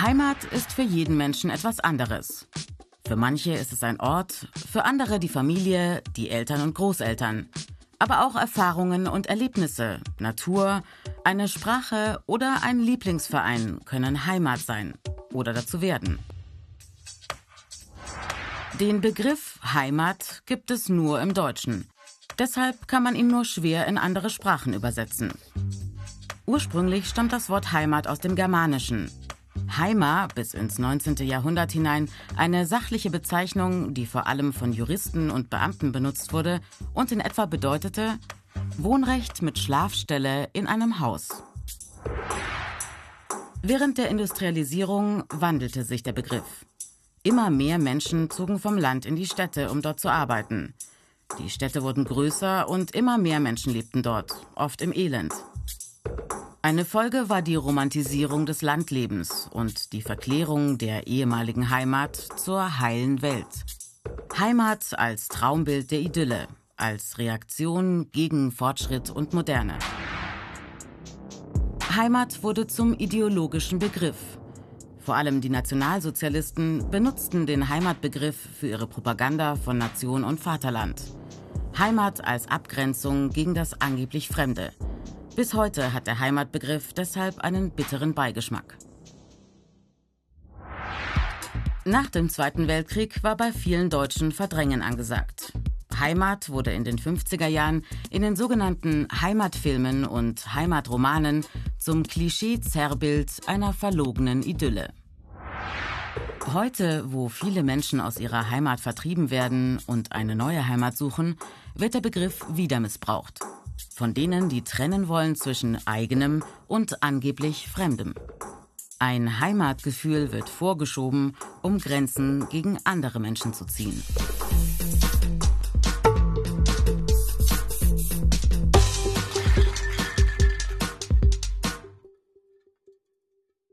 Heimat ist für jeden Menschen etwas anderes. Für manche ist es ein Ort, für andere die Familie, die Eltern und Großeltern. Aber auch Erfahrungen und Erlebnisse, Natur, eine Sprache oder ein Lieblingsverein können Heimat sein oder dazu werden. Den Begriff Heimat gibt es nur im Deutschen. Deshalb kann man ihn nur schwer in andere Sprachen übersetzen. Ursprünglich stammt das Wort Heimat aus dem Germanischen. Heima bis ins 19. Jahrhundert hinein eine sachliche Bezeichnung, die vor allem von Juristen und Beamten benutzt wurde und in etwa bedeutete Wohnrecht mit Schlafstelle in einem Haus. Während der Industrialisierung wandelte sich der Begriff. Immer mehr Menschen zogen vom Land in die Städte, um dort zu arbeiten. Die Städte wurden größer und immer mehr Menschen lebten dort, oft im Elend. Eine Folge war die Romantisierung des Landlebens und die Verklärung der ehemaligen Heimat zur heilen Welt. Heimat als Traumbild der Idylle, als Reaktion gegen Fortschritt und Moderne. Heimat wurde zum ideologischen Begriff. Vor allem die Nationalsozialisten benutzten den Heimatbegriff für ihre Propaganda von Nation und Vaterland. Heimat als Abgrenzung gegen das angeblich Fremde. Bis heute hat der Heimatbegriff deshalb einen bitteren Beigeschmack. Nach dem Zweiten Weltkrieg war bei vielen Deutschen Verdrängen angesagt. Heimat wurde in den 50er Jahren in den sogenannten Heimatfilmen und Heimatromanen zum Klischee-Zerrbild einer verlogenen Idylle. Heute, wo viele Menschen aus ihrer Heimat vertrieben werden und eine neue Heimat suchen, wird der Begriff wieder missbraucht. Von denen, die trennen wollen zwischen eigenem und angeblich Fremdem. Ein Heimatgefühl wird vorgeschoben, um Grenzen gegen andere Menschen zu ziehen.